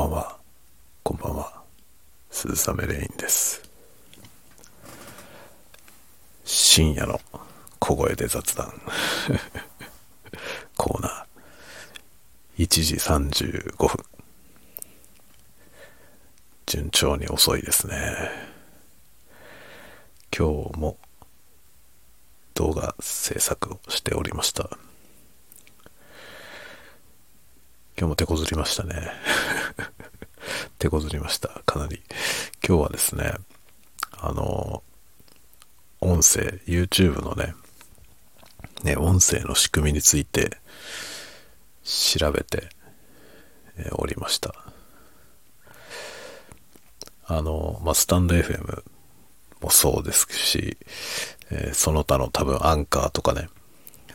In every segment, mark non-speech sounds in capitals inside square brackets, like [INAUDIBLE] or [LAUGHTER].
ばんは。こんばんは。鈴雨レインです。深夜の小声で雑談。[LAUGHS] コーナー。1時35分。順調に遅いですね。今日も動画制作をしておりました。今日も手こずりましたね。手こずりました。かなり。今日はですね、あの、音声、YouTube のね、ね、音声の仕組みについて調べてえおりました。あの、まあ、スタンド FM もそうですし、えーその他の多分アンカーとかね、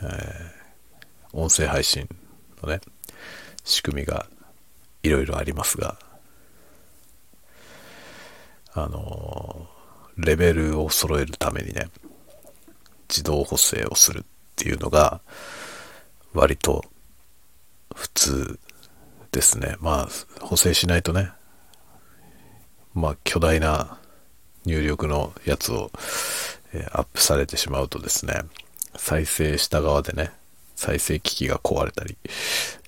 えー音声配信のね、仕組みがいろいろありますが、あのーレベルを揃えるためにね、自動補正をするっていうのが、割と普通ですね。まあ、補正しないとね、まあ、巨大な入力のやつを、えーアップされてしまうとですね、再生した側でね、再生機器が壊れたり、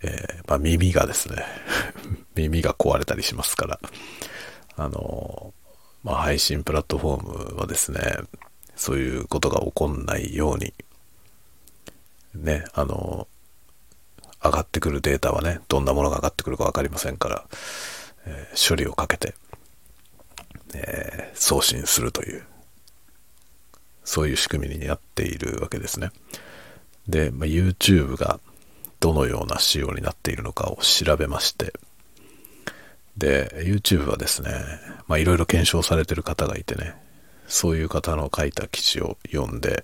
えーまあ、耳がですね、[LAUGHS] 耳が壊れたりしますから、あのーまあ、配信プラットフォームはですね、そういうことが起こんないように、ね、あの上がってくるデータはね、どんなものが上がってくるか分かりませんから、えー処理をかけて、えー送信するという、そういう仕組みになっているわけですね。で、まあ、YouTube がどのような仕様になっているのかを調べまして、で、YouTube はですね、まあいろいろ検証されてる方がいてね、そういう方の書いた記事を読んで、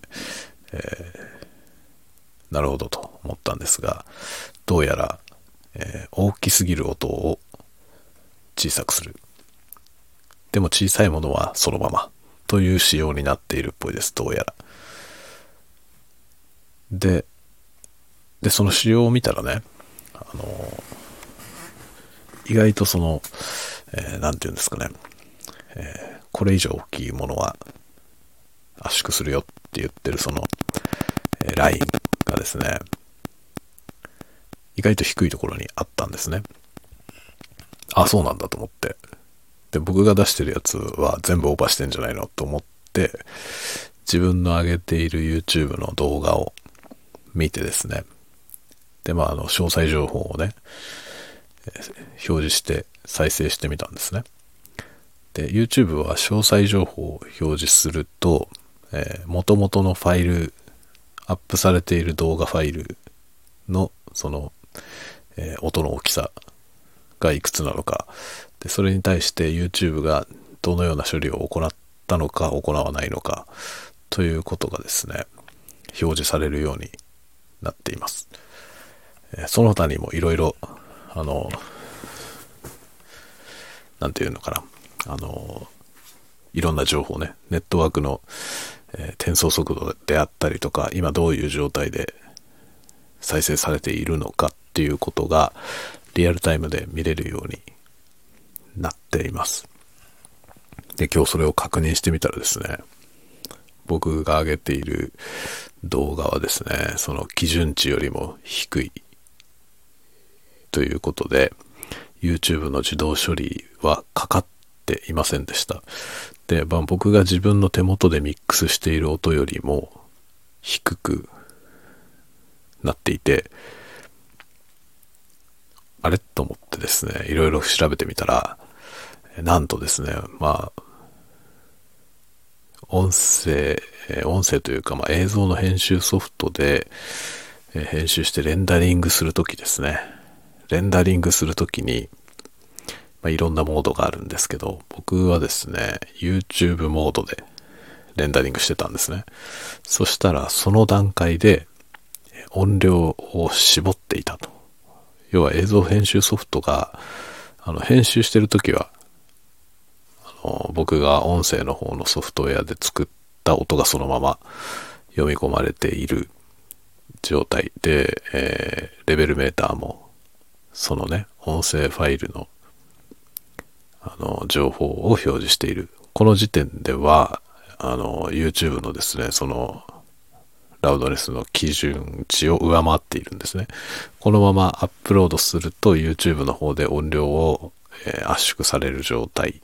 えーなるほどと思ったんですが、どうやら、えー大きすぎる音を小さくする。でも小さいものはそのままという仕様になっているっぽいです、どうやら。で、で、その仕様を見たらね、あの意外とその、えーなんて言うんですかね、えーこれ以上大きいものは圧縮するよって言ってるその、えーラインがですね、意外と低いところにあったんですね。あ、そうなんだと思って。で、僕が出してるやつは全部オーバーしてんじゃないのと思って、自分の上げている YouTube の動画を見てですね。で、まあ、あの、詳細情報をね、表示して再生してみたんですね。で、YouTube は詳細情報を表示すると、えー、元々のファイル、アップされている動画ファイルの、その、えー音の大きさがいくつなのか、で、それに対して YouTube がどのような処理を行ったのか、行わないのか、ということがですね、表示されるようになっています。その他にもいろいろ、あの、なんていうのかな、あの、いろんな情報ね、ネットワークの、えー転送速度であったりとか、今どういう状態で再生されているのかっていうことがリアルタイムで見れるようになっています。で、今日それを確認してみたらですね、僕が上げている動画はですね、その基準値よりも低いということで、YouTube の自動処理はかかっていませんでした。で、まあ、僕が自分の手元でミックスしている音よりも低くなっていて、あれ？と思ってですね、いろいろ調べてみたら、なんとですね、まあ、音声、音声というか、まあ、映像の編集ソフトで、編集してレンダリングするときですね。レンダリングするときに、まあ、いろんなモードがあるんですけど、僕はですね、YouTube モードでレンダリングしてたんですね。そしたら、その段階で音量を絞っていたと。要は映像編集ソフトが、あの、編集してるときは、あの、僕が音声の方のソフトウェアで作った音がそのまま読み込まれている状態で、えーレベルメーターも、そのね、音声ファイルのあの、情報を表示している。この時点では、あの、YouTube のですね、その、ラウドネスの基準値を上回っているんですね。このままアップロードすると YouTube の方で音量を、え、圧縮される状態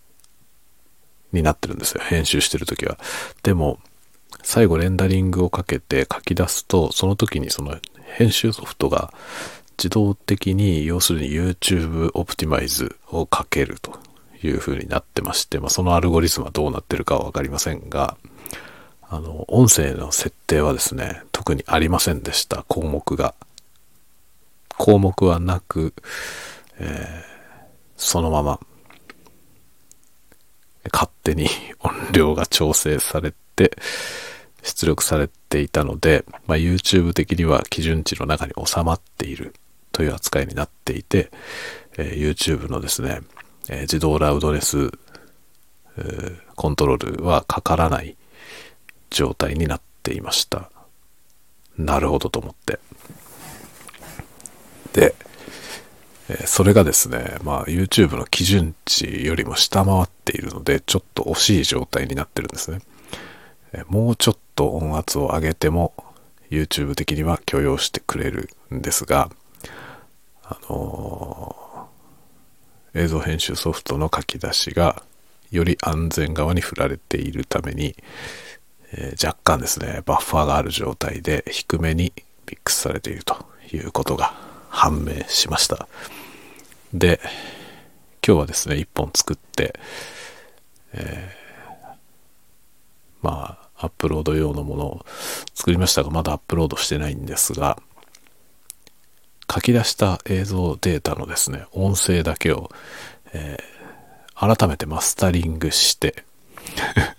になってるんですよ。編集してるときは。でも、最後レンダリングをかけて書き出すと、その時にその編集ソフトが自動的に、要するに YouTube オプティマイズをかけるという風になってまして、まあ、そのアルゴリズムはどうなってるかはわかりませんが、あの、音声の設定はですね、特にありませんでした、項目が。項目はなく、えー、そのまま、勝手に [LAUGHS] 音量が調整されて、出力されていたので、まあ、YouTube 的には基準値の中に収まっているという扱いになっていて、え、YouTube のですね、え、自動ラウドネス、コントロールはかからない状態になっていました。なるほどと思って。で、えそれがですね、まあ YouTube の基準値よりも下回っているので、ちょっと惜しい状態になってるんですね。えもうちょっと音圧を上げても YouTube 的には許容してくれるんですが、あのー、映像編集ソフトの書き出しがより安全側に振られているために、えー、若干ですね、バッファーがある状態で低めにミックスされているということが判明しました。で、今日はですね、一本作って、えー、まあ、アップロード用のものを作りましたが、まだアップロードしてないんですが、書き出した映像データのですね、音声だけを、えー、改めてマスタリングして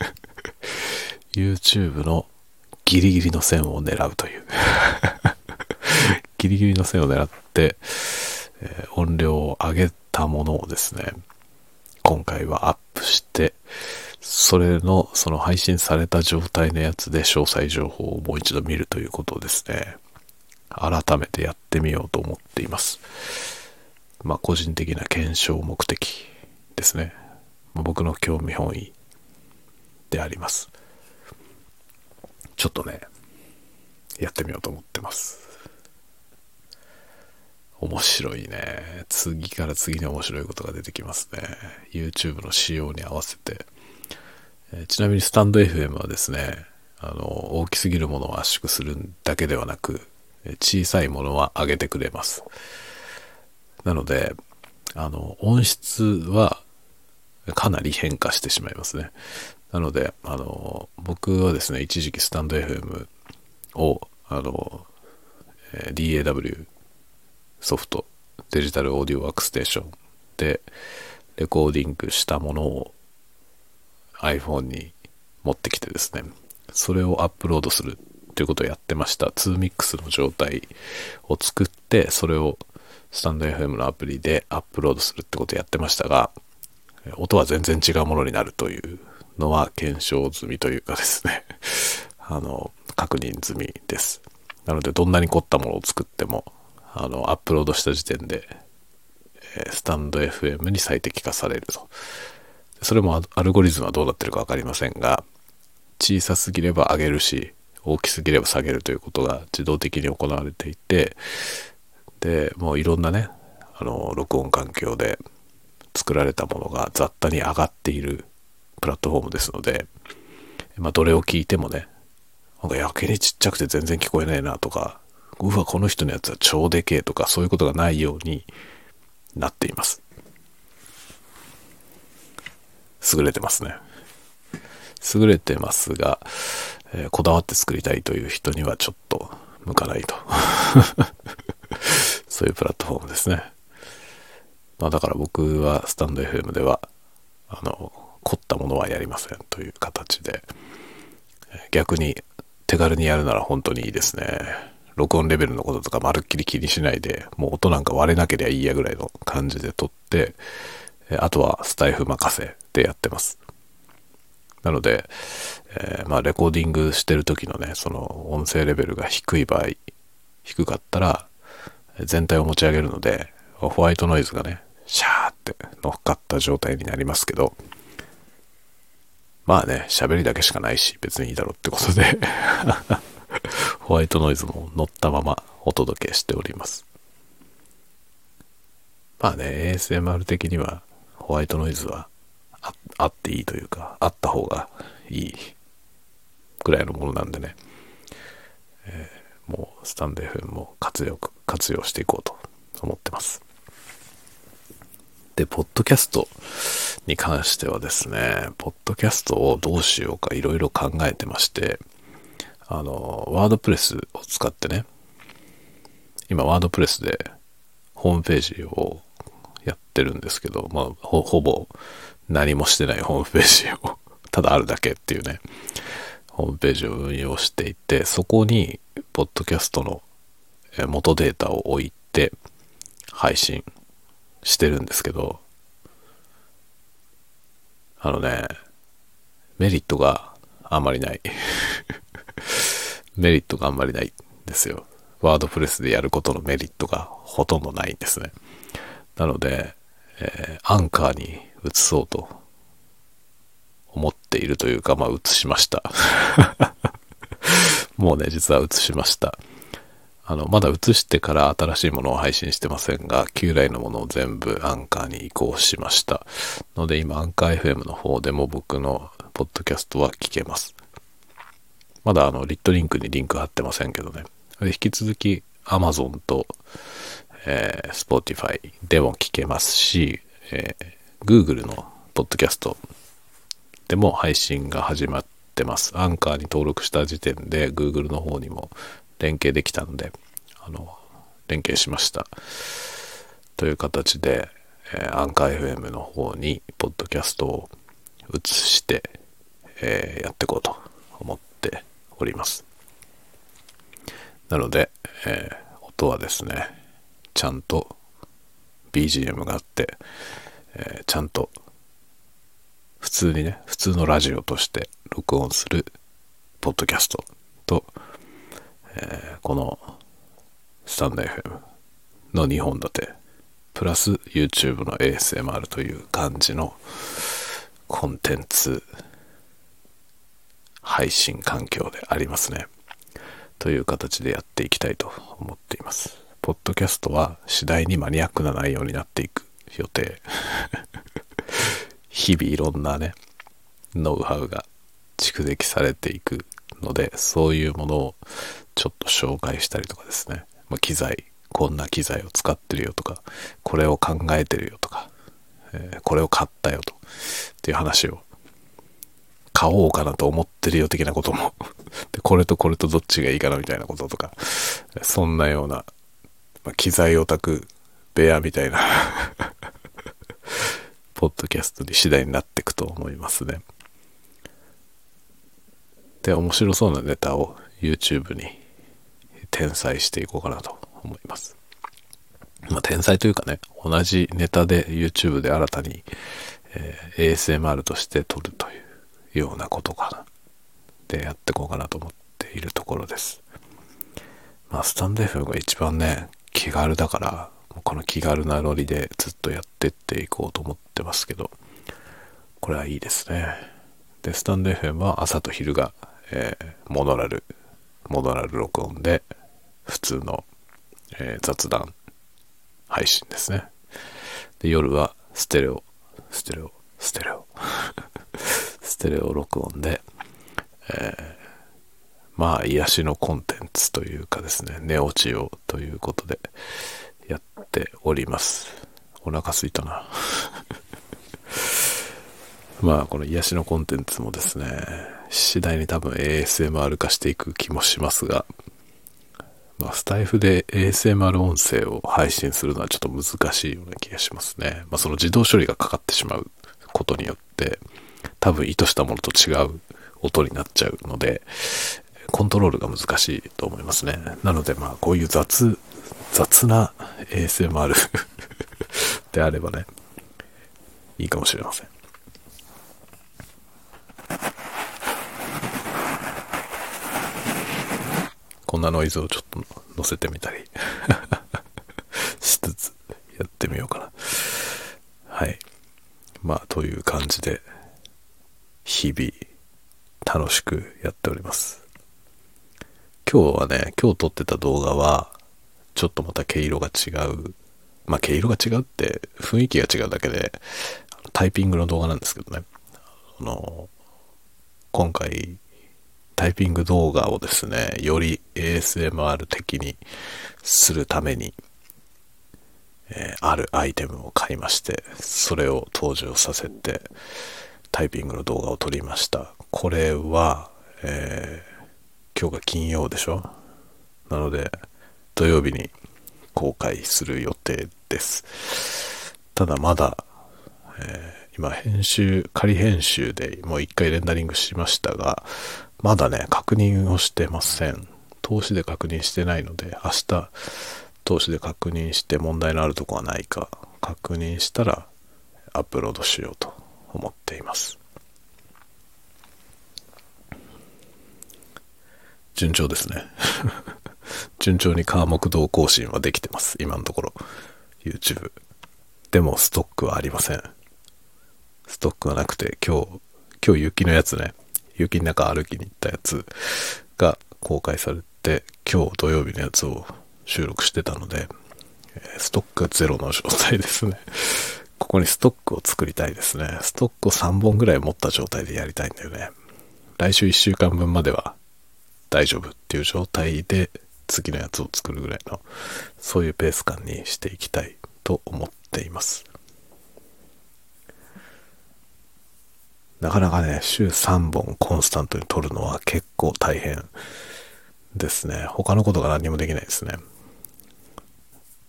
[LAUGHS] YouTube のギリギリの線を狙うという。[LAUGHS] ギリギリの線を狙って、えー、音量を上げたものをですね、今回はアップして、それの、その配信された状態のやつで詳細情報をもう一度見るということですね、改めてやってみようと思っています。まあ、個人的な検証目的ですね。僕の興味本位であります。ちょっとね、やってみようと思ってます。面白いね。次から次に面白いことが出てきますね。YouTube の仕様に合わせて。えちなみにスタンド FM はですね、あの、大きすぎるものを圧縮するだけではなく、小さいものは上げてくれます。なので、あの、音質はかなり変化してしまいますね。なので、あの、僕はですね、一時期スタンド FM を、あの、DAW ソフト、デジタルオーディオワークステーションでレコーディングしたものを iPhone に持ってきてですね、それをアップロードするということをやってました。2mix の状態を作って、それをスタンド FM のアプリでアップロードするってことをやってましたが、音は全然違うものになるというのは検証済みというかですね [LAUGHS] あの、確認済みです。なので、どんなに凝ったものを作っても、あの、アップロードした時点で、スタンド FM に最適化されると。それもアルゴリズムはどうなってるか分かりませんが、小さすぎれば上げるし、大きすぎれば下げるということが自動的に行われていて、で、もういろんなね、あの、録音環境で作られたものが雑多に上がっているプラットフォームですので、まあ、どれを聞いてもね、なんかやけにちっちゃくて全然聞こえないなとか、うわ、この人のやつは超でけえとか、そういうことがないようになっています。優れてますね。優れてますが、えー、こだわって作りたいという人にはちょっと向かないと。[LAUGHS] そういうプラットフォームですね。まあだから僕はスタンド FM では、あの、凝ったものはやりませんという形で、逆に手軽にやるなら本当にいいですね。録音レベルのこととかまるっきり気にしないで、もう音なんか割れなければいいやぐらいの感じで撮って、あとはスタイフ任せでやってます。なので、えー、まあレコーディングしてる時のね、その音声レベルが低い場合、低かったら全体を持ち上げるので、ホワイトノイズがね、シャーって乗っかった状態になりますけど、まあね、喋りだけしかないし、別にいいだろうってことで [LAUGHS] ホワイトノイズも乗ったままお届けしております。まあね、ASMR 的にはホワイトノイズはあっていいというか、あった方がいいぐらいのものなんでね、えー、もうスタンド FM も活用、活用していこうと思ってます。で、ポッドキャストに関してはですね、ポッドキャストをどうしようかいろいろ考えてまして、あの、ワードプレスを使ってね、今ワードプレスでホームページをやってるんですけど、まあ、ほぼ何もしてないホームページを [LAUGHS] ただあるだけっていうね、ホームページを運用していて、そこに、ポッドキャストの元データを置いて、配信してるんですけど、あのね、メリットがあんまりない [LAUGHS] メリットがあんまりないんですよ。ワードプレスでやることのメリットがほとんどないんですね。なので、えー、アンカーに移そうと思っているというか、まあ移しました [LAUGHS] もうね、実は移しました。あの、まだ移してから新しいものを配信してませんが、旧来のものを全部アンカーに移行しました。ので今、アンカー FM の方でも僕のポッドキャストは聞けます。まだあの、リットリンクにリンク貼ってませんけどね。引き続き Amazon と、えー、Spotify でも聞けますし、えー、Google のポッドキャストでも配信が始まってます。アンカーに登録した時点で Google の方にも連携できたので、あの、連携しました。という形で、えー、アンカー FM の方に、ポッドキャストを移して、えー、やっていこうと思っております。なので、えー、音はですね、ちゃんと BGM があって、えー、ちゃんと普通にね、普通のラジオとして録音するポッドキャストと、えー、このスタンド FM の2本立てプラス YouTube の ASMR という感じのコンテンツ配信環境でありますね。という形でやっていきたいと思っています。ポッドキャストは次第にマニアックな内容になっていく。予定。[LAUGHS] 日々いろんなねノウハウが蓄積されていくのでそういうものをちょっと紹介したりとかですね、まあ、機材こんな機材を使ってるよとかこれを考えてるよとか、えー、これを買ったよとっていう話を買おうかなと思ってるよ的なことも。[LAUGHS] でこれとこれとどっちがいいかなみたいなこととかそんなような、まあ、機材オタク部屋みたいな [LAUGHS] ポッドキャストに次第になっていくと思いますね。で面白そうなネタを YouTube に転載していこうかなと思います。まあ、転載というかね、同じネタで YouTube で新たに、えー、ASMR として撮るというようなことかな。でやっていこうかなと思っているところです。まあ、スタンド FM が一番ね、気軽だから、この気軽なノリでずっとやってっていこうと思ってますけど、これはいいですね。で、スタンド FM は朝と昼が、えー、モノラルモノラル録音で普通の、えー、雑談配信ですね。で、夜はステレオ、ステレオ、ステレオ、[LAUGHS] ステレオ録音で、えー、まあ、癒しのコンテンツというかですね、寝落ちをということでやっております。お腹すいたな。[LAUGHS] まあ、この癒しのコンテンツもですね、次第に多分 ASMR 化していく気もしますが、まあ、スタイフで ASMR 音声を配信するのはちょっと難しいような気がしますね。まあ、その自動処理がかかってしまうことによって、多分意図したものと違う音になっちゃうので、コントロールが難しいと思いますね。なので、まあ、こういう雑、雑な ASMR [LAUGHS] であればね、いいかもしれません。こんなノイズをちょっと載せてみたり [LAUGHS] しつつやってみようかな。はい。まあ、という感じで、日々、楽しくやっております。今日はね、今日撮ってた動画は、ちょっとまた毛色が違う。まあ、毛色が違うって雰囲気が違うだけで、タイピングの動画なんですけどね。あの、今回、タイピング動画をですね、より ASMR 的にするために、えー、あるアイテムを買いまして、それを登場させて、タイピングの動画を撮りました。これは、えー、今日が金曜でしょ？なので、土曜日に公開する予定です。ただまだ、えー、今編集、仮編集でもう一回レンダリングしましたが、まだね、確認をしてません。投資で確認してないので、明日、投資で確認して問題のあるとこはないか、確認したらアップロードしようと思っています。順調ですね。順調に科目同更新はできてます。今のところ。YouTube。でもストックはありません。ストックはなくて、今日、今日雪のやつね、雪の中歩きに行ったやつが公開されて、今日土曜日のやつを収録してたので、ストックがゼロの状態ですね。ここにストックを作りたいですね。ストックを3本ぐらい持った状態でやりたいんだよね。来週1週間分までは大丈夫っていう状態で次のやつを作るぐらいの、そういうペース感にしていきたいと思っています。なかなかね、週3本コンスタントに撮るのは結構大変ですね。他のことが何もできないですね。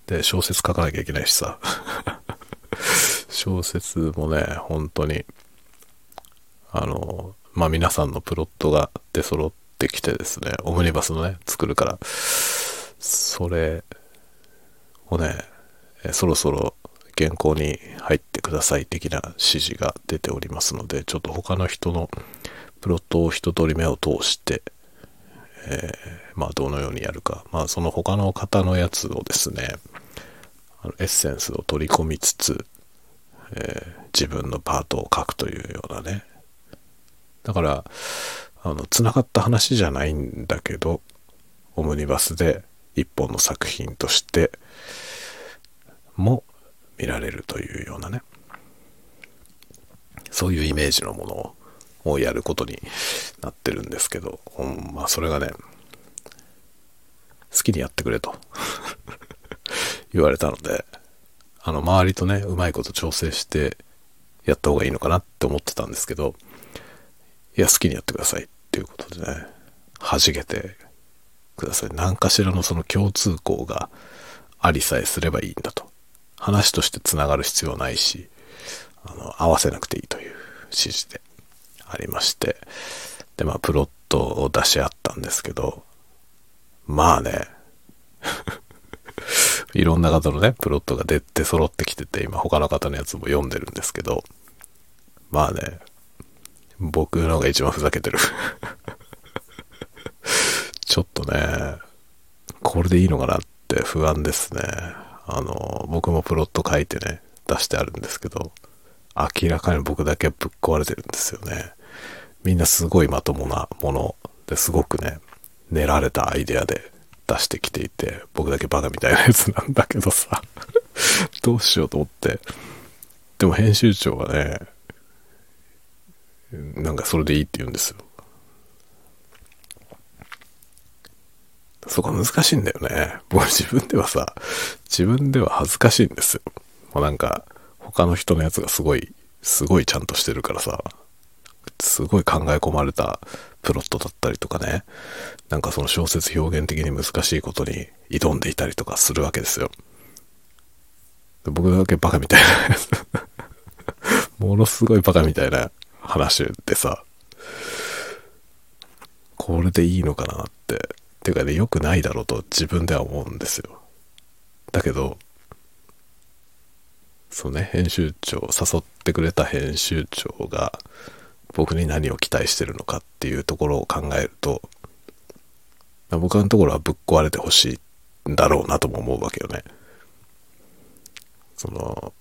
で、小説書かなきゃいけないしさ。[LAUGHS] 小説もね、本当に、あの、まあ、皆さんのプロットが出揃ってきてですね、オムニバスのね、作るから、それをね、そろそろ原稿に入ってください的な指示が出ておりますので、ちょっと他の人のプロットを一通り目を通して、えー、まあどのようにやるか、まあその他の方のやつをですね、あのエッセンスを取り込みつつ、えー、自分のパートを書くというようなね。だから、あの、繋がった話じゃないんだけど、オムニバスで一本の作品としても見られるというようなね。そういうイメージのものをやることになってるんですけど、うん、まあそれがね、好きにやってくれと [LAUGHS] 言われたので、あの、周りとね、うまいこと調整してやった方がいいのかなって思ってたんですけど、いや、好きにやってくださいっていうことでね、弾けてください。何かしらのその共通項がありさえすればいいんだと。話として繋がる必要ないし、あの、合わせなくていいという指示でありまして、で、まあ、プロットを出し合ったんですけど、まあね、[LAUGHS] いろんな方のね、プロットが出て揃ってきてて、今他の方のやつも読んでるんですけど、まあね、僕の方が一番ふざけてる [LAUGHS] ちょっとね、これでいいのかなって不安ですね。あの、僕もプロット書いてね、出してあるんですけど、明らかに僕だけぶっ壊れてるんですよね。みんなすごいまともなものですごくね、練られたアイデアで出してきていて、僕だけバカみたいなやつなんだけどさどうしようと思って。でも編集長はね、なんかそれでいいって言うんですよ。そこ難しいんだよね。僕自分ではさ、自分では恥ずかしいんですよ。もうなんか、他の人のやつがすごい、すごいちゃんとしてるからさ、すごい考え込まれたプロットだったりとかね、なんかその小説表現的に難しいことに挑んでいたりとかするわけですよ。僕だけバカみたいな [LAUGHS] ものすごいバカみたいな話でさ、これでいいのかなって、っていうかね、良くないだろうと自分では思うんですよ。だけど、そうね、編集長、誘ってくれた編集長が、僕に何を期待してるのかっていうところを考えると、僕のところはぶっ壊れてほしいんだろうなとも思うわけよね。その、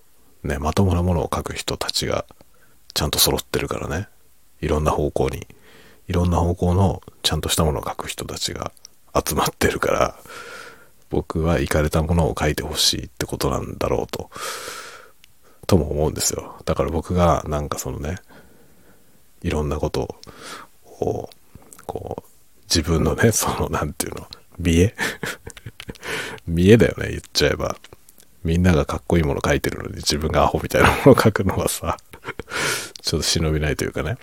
ね、まともなものを書く人たちがちゃんと揃ってるからね。いろんな方向に、いろんな方向のちゃんとしたものを書く人たちが集まってるから、僕は行かれたものを書いてほしいってことなんだろうと、とも思うんですよ。だから僕がなんかそのね、いろんなことを、こう、自分のね、その、なんていうの、見え [LAUGHS] 見えだよね、言っちゃえば。みんながかっこいいもの書いてるのに自分がアホみたいなものを書くのはさ、[LAUGHS] ちょっと忍びないというかね。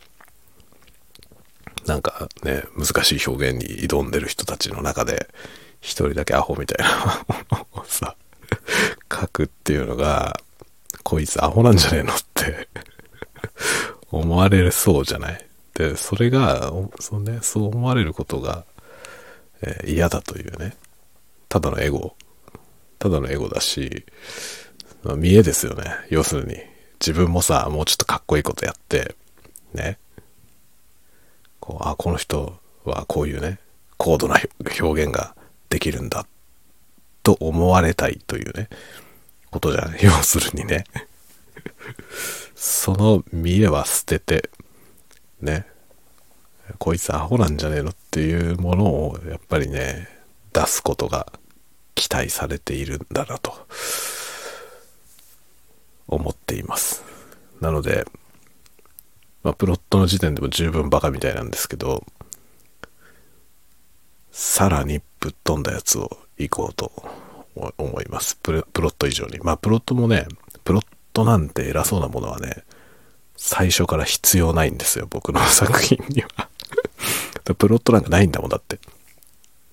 なんかね、難しい表現に挑んでる人たちの中で、一人だけアホみたいなものをさ、書くっていうのが、こいつアホなんじゃねえのって思われそうじゃないで、それが、そうね、そう思われることが、えー、嫌だというね、ただのエゴ、ただのエゴだし、まあ、見栄ですよね。要するに、自分もさ、もうちょっとかっこいいことやって、ね、こう、あ、この人はこういうね、高度な表現ができるんだ、と思われたいというね、ことじゃん。要するにね。その見栄は捨てて、ね、こいつアホなんじゃねえのっていうものをやっぱりね、出すことが期待されているんだなと思っています。なので、まあ、プロットの時点でも十分バカみたいなんですけど、さらにぶっ飛んだやつを行こうと思います。プロット以上に。まあ、プロットもね、プロットなんて偉そうなものはね、最初から必要ないんですよ、僕の作品には [LAUGHS] プロットなんかないんだもんだって。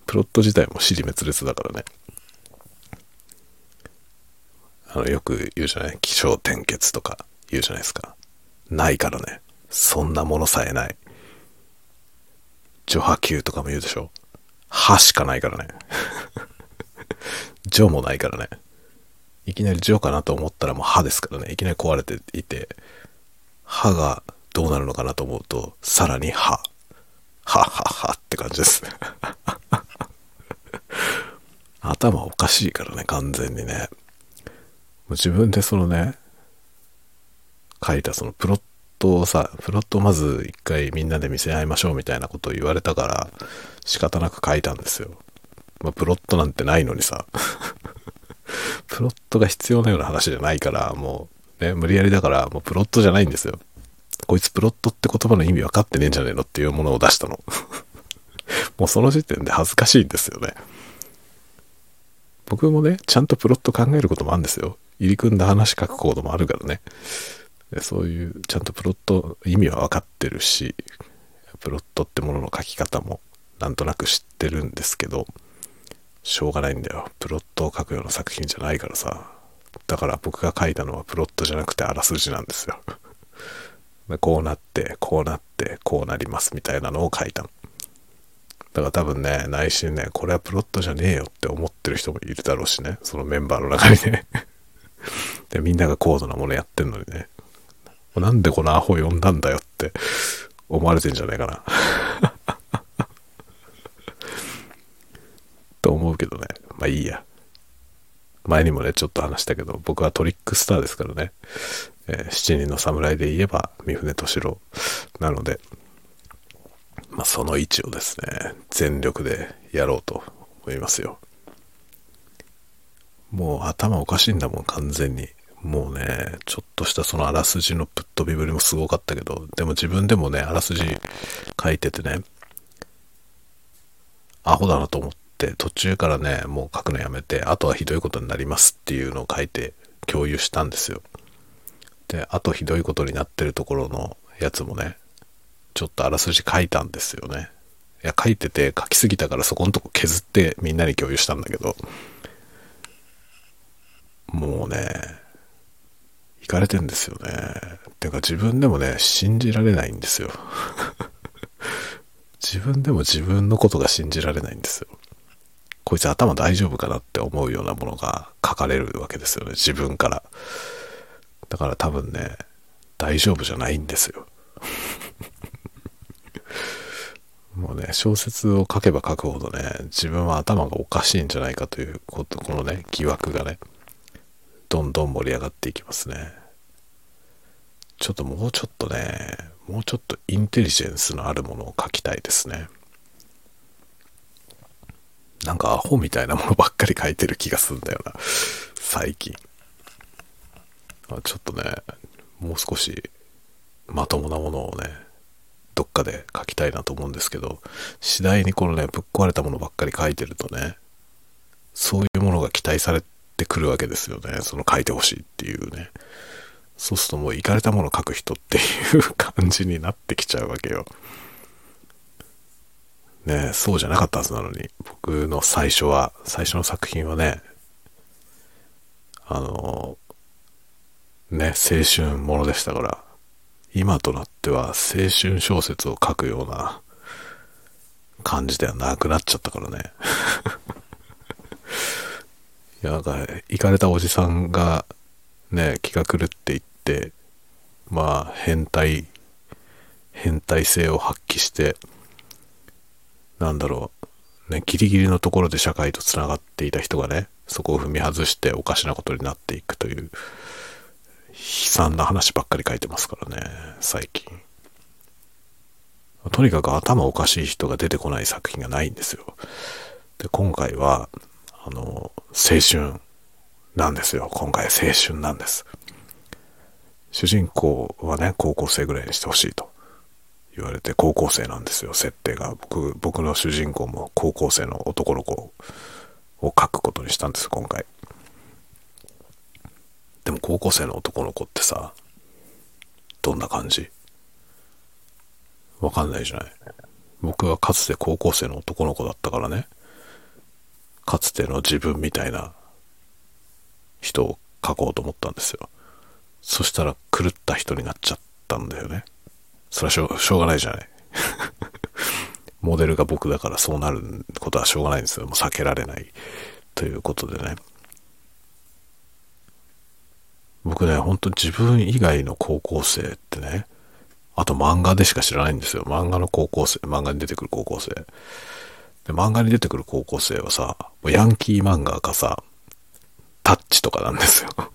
プロット自体も尻滅裂だからね。あの、よく言うじゃない？気象転結とか言うじゃないですか。ないからね。そんなものさえない。除波球とかも言うでしょ？歯しかないからね。[LAUGHS] 除もないからね。いきなり除かなと思ったらもう歯ですからね。いきなり壊れていて、歯がどうなるのかなと思うと、さらに歯。はははって感じです。[LAUGHS] 頭おかしいからね、完全にね。自分でそのね、書いたそのプロットをさ、プロットをまず一回みんなで見せ合いましょうみたいなことを言われたから仕方なく書いたんですよ。まあ、プロットなんてないのにさ。[LAUGHS] プロットが必要なような話じゃないから、もうね、無理やりだからもうプロットじゃないんですよ。こいつプロットって言葉の意味分かってねえんじゃねえのっていうものを出したの。[LAUGHS] もうその時点で恥ずかしいんですよね。僕もね、ちゃんとプロット考えることもあるんですよ。入り組んだ話書くコードもあるからね。そういう、ちゃんとプロット、意味は分かってるし、プロットってものの書き方もなんとなく知ってるんですけど、しょうがないんだよ。プロットを書くような作品じゃないからさ。だから僕が書いたのはプロットじゃなくてあらすじなんですよ。[LAUGHS] こうなって、こうなって、こうなりますみたいなのを書いたの。だから多分ね、内心ね、これはプロットじゃねえよって思ってる人もいるだろうしね、そのメンバーの中にね。で、みんなが高度なものやってんのにね、なんでこのアホ呼んだんだよって思われてんじゃないかな。[LAUGHS] と思うけどね、まあいいや。前にもね、ちょっと話したけど、僕はトリックスターですからね。えー、七人の侍で言えば三船敏郎なので、まあ、その位置をですね、全力でやろうと思いますよ。もう頭おかしいんだもん、完全に。もうね、ちょっとしたそのあらすじのぶっ飛びぶりもすごかったけど、でも自分でもね、あらすじ書いててね、アホだなと思って、途中からね、もう書くのやめて、あとはひどいことになりますっていうのを書いて共有したんですよ。で、あとひどいことになってるところのやつもね、ちょっとあらすじ書いたんですよね。いや、書いてて書きすぎたからそこのとこ削ってみんなに共有したんだけど、もうね、いかれてんですよね。てか自分でもね、信じられないんですよ。[LAUGHS] 自分でも自分のことが信じられないんですよ。こいつ頭大丈夫かなって思うようなものが書かれるわけですよね、自分から。だから多分ね、大丈夫じゃないんですよ。[LAUGHS] もうね、小説を書けば書くほどね、自分は頭がおかしいんじゃないかということ、このね、疑惑がね、どんどん盛り上がっていきますね。ちょっともうちょっとね、もうちょっとインテリジェンスのあるものを書きたいですね。なんかアホみたいなものばっかり書いてる気がするんだよな。最近。あちょっとね、もう少しまともなものをね、どっかで書きたいなと思うんですけど、次第にこのね、ぶっ壊れたものばっかり書いてるとね、そういうものが期待されてくるわけですよね。その書いてほしいっていうね。そうするともう行かれたもの書く人っていう感じになってきちゃうわけよ。ねそうじゃなかったはずなのに、僕の最初は、最初の作品はね、あの、ね、青春ものでしたから、今となっては青春小説を書くような感じではなくなっちゃったからね。や、なんか、行かれたおじさんがね、気が狂って言って、まあ、変態、変態性を発揮して、なんだろう、ね、ギリギリのところで社会とつながっていた人がね、そこを踏み外しておかしなことになっていくという、悲惨な話ばっかり書いてますからね、最近。とにかく頭おかしい人が出てこない作品がないんですよ。で、今回は、あの、青春なんですよ。今回青春なんです。主人公はね、高校生ぐらいにしてほしいと言われて、高校生なんですよ、設定が。僕、僕の主人公も高校生の男の子を描くことにしたんです、今回。でも高校生の男の子ってさ、どんな感じ？わかんないじゃない。僕はかつて高校生の男の子だったからね、かつての自分みたいな人を描こうと思ったんですよ。そしたら狂った人になっちゃったんだよね。それはしょしょうがないじゃない。[LAUGHS] モデルが僕だからそうなることはしょうがないんですよ。もう避けられない。ということでね。僕ね、ほんと自分以外の高校生ってね、あと漫画でしか知らないんですよ。漫画の高校生、漫画に出てくる高校生。で、漫画に出てくる高校生はさ、もうヤンキー漫画かさ、タッチとかなんですよ。[LAUGHS]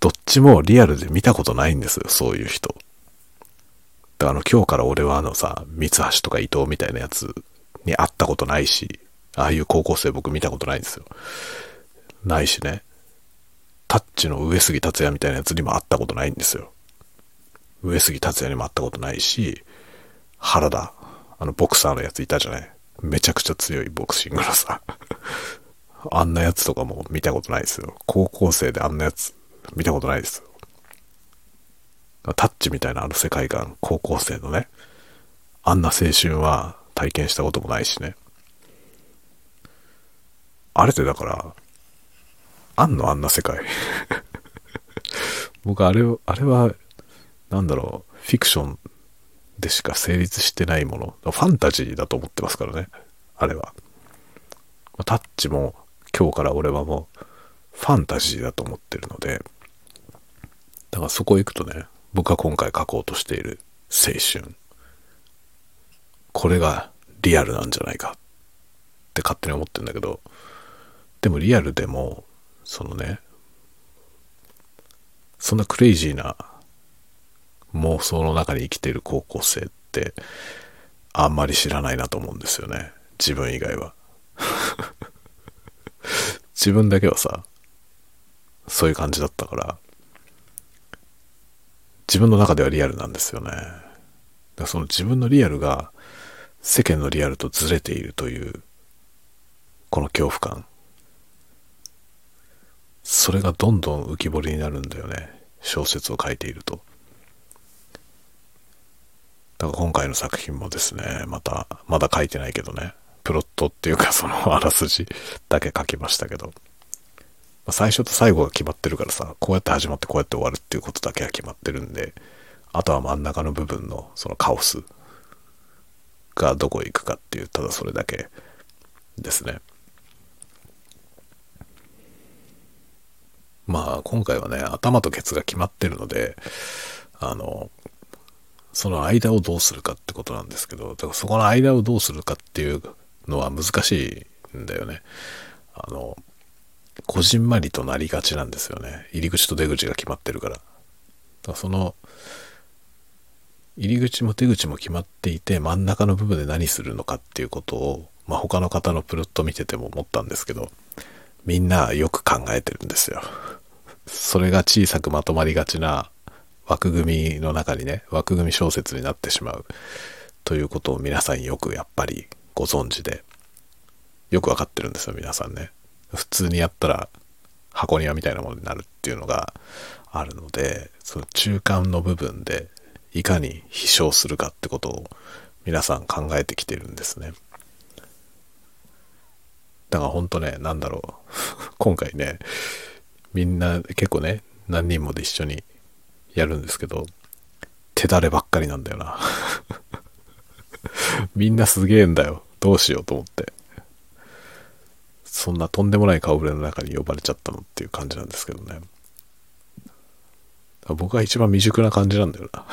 どっちもリアルで見たことないんですよ、そういう人。だからあの、今日から俺はあのさ、三橋とか伊藤みたいなやつに会ったことないし、ああいう高校生僕見たことないんですよ。ないしね。タッチの上杉達也みたいなやつにも会ったことないんですよ。上杉達也にも会ったことないし、原田、あのボクサーのやついたじゃない？めちゃくちゃ強いボクシングのさ、[LAUGHS] あんなやつとかも見たことないですよ。高校生であんなやつ見たことないですよ。タッチみたいなあの世界観、高校生のね、あんな青春は体験したこともないしね。あれってだから、あんのあんな世界。[LAUGHS] 僕あれを、あれは、なんだろう、フィクションでしか成立してないもの。ファンタジーだと思ってますからね。あれは。タッチも今日から俺はもうファンタジーだと思ってるので、だからそこ行くとね、僕が今回書こうとしている青春。これがリアルなんじゃないかって勝手に思ってるんだけど、でもリアルでもそのね、そんなクレイジーな妄想の中に生きてる高校生ってあんまり知らないなと思うんですよね。自分以外は。[LAUGHS] 自分だけはさ、そういう感じだったから、自分の中ではリアルなんですよね。だその自分のリアルが世間のリアルとずれているという、この恐怖感。それがどんどん浮き彫りになるんだよね小説を書いているとだから今回の作品もですねまたまだ書いてないけどねプロットっていうか [LAUGHS] そのあらすじだけ書きましたけど、まあ、最初と最後が決まってるからさこうやって始まってこうやって終わるっていうことだけが決まってるんであとは真ん中の部分のそのカオスがどこへ行くかっていうただそれだけですね。まあ今回はね、頭とケツが決まってるので、あの、その間をどうするかってことなんですけど、だからそこの間をどうするかっていうのは難しいんだよね。あの、こじんまりとなりがちなんですよね。入り口と出口が決まってるから。だからその、入り口も出口も決まっていて、真ん中の部分で何するのかっていうことを、まあ、他の方のプロット見てても思ったんですけど、みんなよく考えてるんですよ。それが小さくまとまりがちな枠組みの中にね、枠組み小説になってしまうということを皆さんよくやっぱりご存知で、よくわかってるんですよ、皆さんね。普通にやったら箱庭みたいなものになるっていうのがあるので、その中間の部分でいかに飛翔するかってことを皆さん考えてきてるんですね。だからほんとね、なんだろう。[LAUGHS] 今回ね、みんな結構ね、何人もで一緒にやるんですけど、手だればっかりなんだよな。[LAUGHS] みんなすげえんだよ。どうしようと思って。そんなとんでもない顔ぶれの中に呼ばれちゃったのっていう感じなんですけどね。僕が一番未熟な感じなんだよな。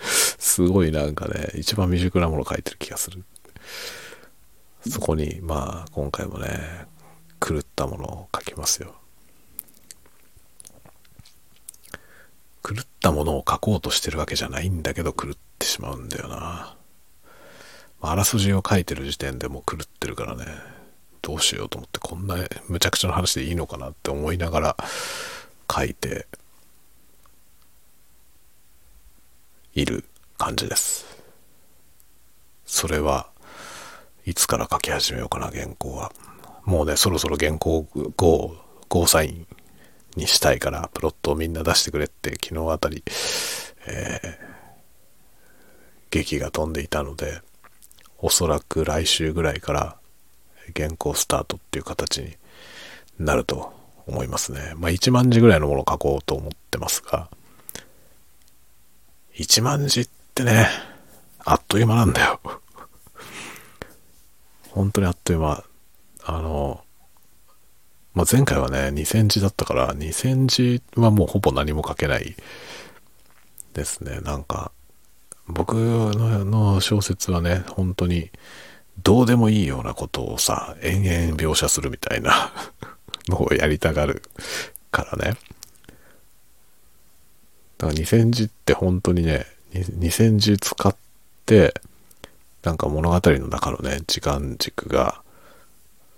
[LAUGHS] すごいなんかね、一番未熟なもの書いてる気がする。そこに、まあ、今回もね、狂ったものを書きますよ。狂ったものを書こうとしてるわけじゃないんだけど狂ってしまうんだよな。あらすじを書いてる時点でもう狂ってるからね。どうしようと思ってこんなむちゃくちゃな話でいいのかなって思いながら書いている感じです。それはいつから書き始めようかな、原稿は。もうね、そろそろ原稿5、5サインにしたいから、プロットをみんな出してくれって昨日あたり、えー、劇が飛んでいたので、おそらく来週ぐらいから原稿スタートっていう形になると思いますね。まあ1万字ぐらいのものを書こうと思ってますが、1万字ってね、あっという間なんだよ。本当にあっという間。あの、まあ、前回はね、2000字だったから、2000字はもうほぼ何も書けないですね。なんか、僕の小説はね、本当にどうでもいいようなことをさ、延々描写するみたいなのをやりたがるからね。だから2000字って本当にね、2000字使って、なんか物語の中のね、時間軸が、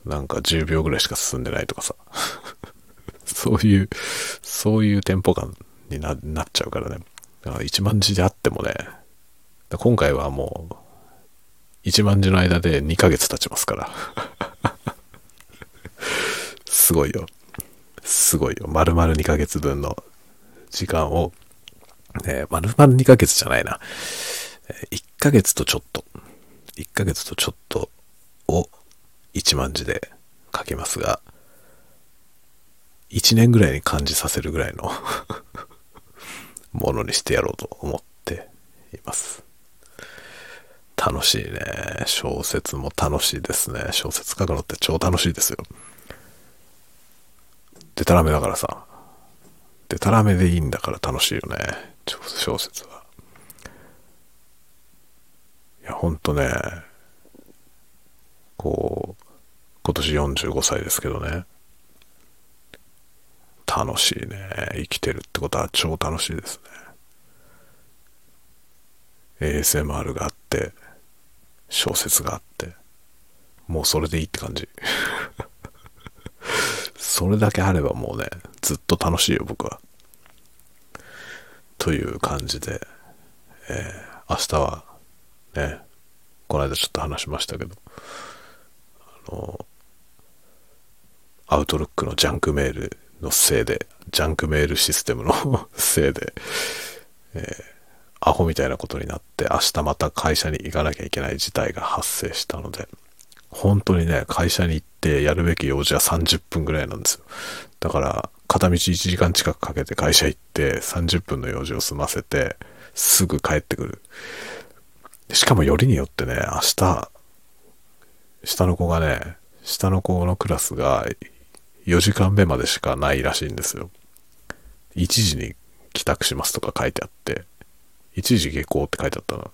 なんか10秒ぐらいしか進んでないとかさ。[LAUGHS] そういう、そういうテンポ感になっちゃうからね。だから1万字であってもね、今回はもう、1万字の間で2ヶ月経ちますから。[LAUGHS] すごいよ。すごいよ。丸々2ヶ月分の時間をえー、丸々2ヶ月じゃないな。1ヶ月とちょっと、1ヶ月とちょっと1万字で書きますが、1年ぐらいに感じさせるぐらいのものにしてやろうと思っています。楽しいね。小説も楽しいですね。小説書くのって超楽しいですよ。でたらめだからさ。でたらめでいいんだから楽しいよね。小説は。いや、ほんとね、こう、今年45歳ですけどね、楽しいね。生きてるってことは超楽しいですね。ASMR があって、小説があって、もうそれでいいって感じ。[LAUGHS] それだけあればもうね、ずっと楽しいよ、僕は。という感じで、えー、明日はね、この間ちょっと話しましたけど、の、アウトロックのジャンクメールのせいで、ジャンクメールシステムの [LAUGHS] せいで、えー、アホみたいなことになって、明日また会社に行かなきゃいけない事態が発生したので、本当にね、会社に行ってやるべき用事は30分ぐらいなんですよ。だから、片道1時間近くかけて会社行って30分の用事を済ませてすぐ帰ってくる。しかもよりによってね、明日、下の子がね、下の子のクラスが4時間目までしかないらしいんですよ。1時に帰宅しますとか書いてあって、1時下校って書いてあったの。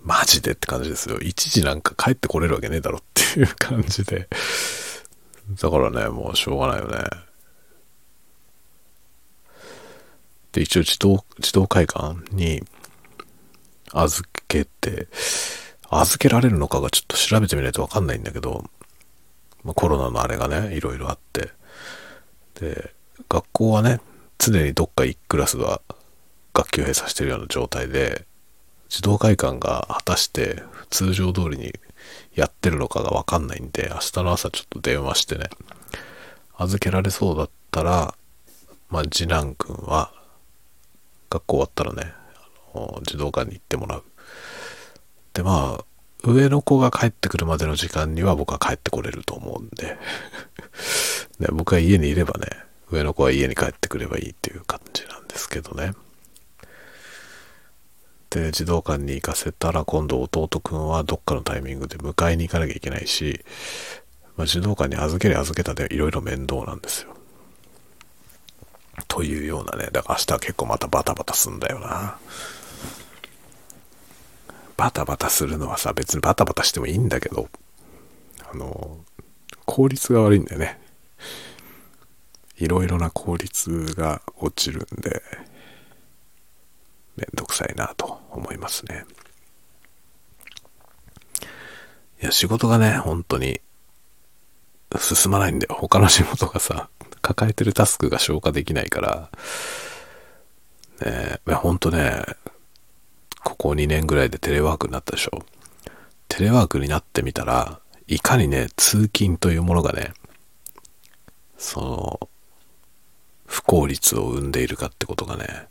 マジでって感じですよ。1時なんか帰ってこれるわけねえだろっていう感じで。だからね、もうしょうがないよね。で、一応自動、自動会館に預けて、預けられるのかがちょっと調べてみないとわかんないんだけど、まあ、コロナのあれがね、いろいろあって。で、学校はね、常にどっか1クラスは学級閉鎖してるような状態で、児童会館が果たして通常通りにやってるのかがわかんないんで、明日の朝ちょっと電話してね、預けられそうだったら、まあ、次男くんは、学校終わったらね、あの児童館に行ってもらう。で、まあ、上の子が帰ってくるまでの時間には僕は帰ってこれると思うんでで [LAUGHS] 僕は家にいればね、上の子は家に帰ってくればいいっていう感じなんですけどね。で、児童館に行かせたら今度弟くんはどっかのタイミングで迎えに行かなきゃいけないし、まあ、児童館に預けり預けたでいろいろ面倒なんですよ。というようなね、だから明日は結構またバタバタすんだよな。バタバタするのはさ、別にバタバタしてもいいんだけど、あの、効率が悪いんだよね。いろいろな効率が落ちるんで、めんどくさいなと思いますね。いや、仕事がね、本当に進まないんだよ。他の仕事がさ、抱えてるタスクが消化できないから、ねえ、ほんとね、ここ2年ぐらいでテレワークになったでしょ。テレワークになってみたら、いかにね、通勤というものがね、その、不効率を生んでいるかってことがね、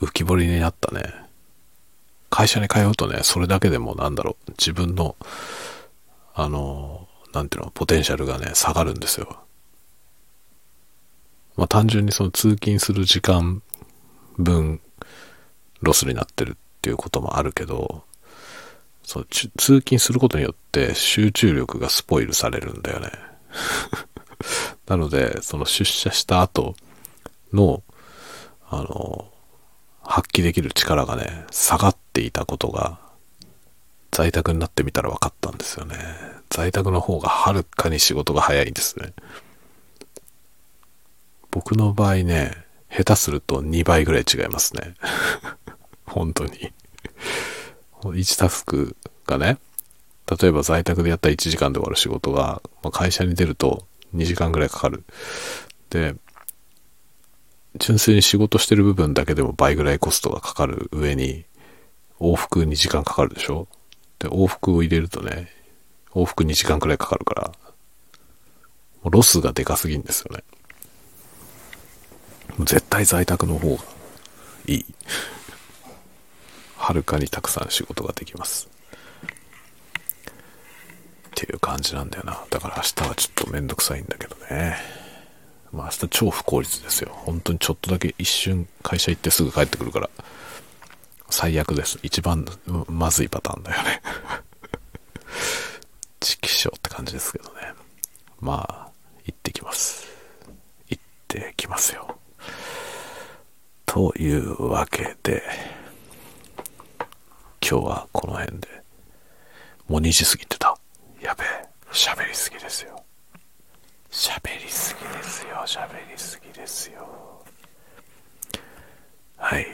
浮き彫りになったね。会社に通うとね、それだけでもなんだろう、自分の、あの、なんていうの、ポテンシャルがね、下がるんですよ。まあ単純にその通勤する時間分、ロスになってるっていうこともあるけど、そう通勤することによって集中力がスポイルされるんだよね。[LAUGHS] なので、その出社した後の、あの、発揮できる力がね、下がっていたことが、在宅になってみたら分かったんですよね。在宅の方がはるかに仕事が早いんですね。僕の場合ね、下手すると2倍ぐらい違いますね。本当に。1タスクがね、例えば在宅でやったら1時間で終わる仕事が、まあ、会社に出ると2時間ぐらいかかる。で、純粋に仕事してる部分だけでも倍ぐらいコストがかかる上に、往復2時間かかるでしょで、往復を入れるとね、往復2時間くらいかかるから、もうロスがでかすぎんですよね。絶対在宅の方がいい。はるかにたくさん仕事ができます。っていう感じなんだよな。だから明日はちょっとめんどくさいんだけどね。まあ明日超不効率ですよ。本当にちょっとだけ一瞬会社行ってすぐ帰ってくるから、最悪です。一番まずいパターンだよね。チキショって感じですけどね。まあ、行ってきます。行ってきますよ。というわけで、今日はこの辺で、もう2時過ぎてた。やべえ、喋りすぎですよ。喋りすぎですよ、喋りすぎですよ。はい。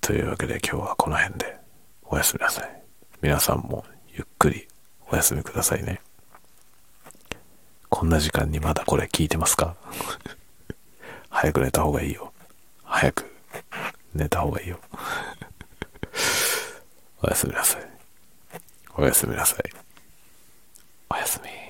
というわけで今日はこの辺でおやすみなさい。皆さんもゆっくりお休みくださいね。こんな時間にまだこれ聞いてますか？[LAUGHS] 早く寝た方がいいよ。早く寝た方がいいよ。おやすみなさい。おやすみなさい。おやすみ。